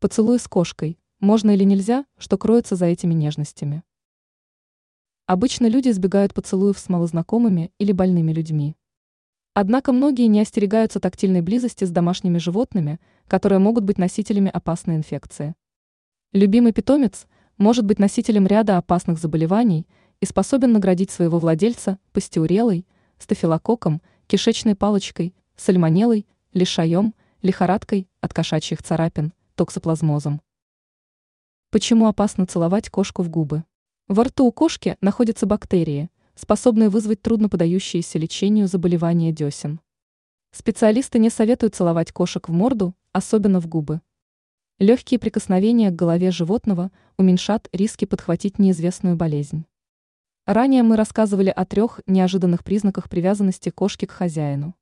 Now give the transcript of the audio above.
Поцелуй с кошкой. Можно или нельзя, что кроется за этими нежностями? Обычно люди избегают поцелуев с малознакомыми или больными людьми. Однако многие не остерегаются тактильной близости с домашними животными, которые могут быть носителями опасной инфекции. Любимый питомец может быть носителем ряда опасных заболеваний и способен наградить своего владельца пастеурелой, стафилококком, кишечной палочкой, сальмонеллой, лишаем, лихорадкой от кошачьих царапин, токсоплазмозом. Почему опасно целовать кошку в губы? Во рту у кошки находятся бактерии, способные вызвать трудно подающиеся лечению заболевания десен. Специалисты не советуют целовать кошек в морду, особенно в губы. Легкие прикосновения к голове животного уменьшат риски подхватить неизвестную болезнь. Ранее мы рассказывали о трех неожиданных признаках привязанности кошки к хозяину.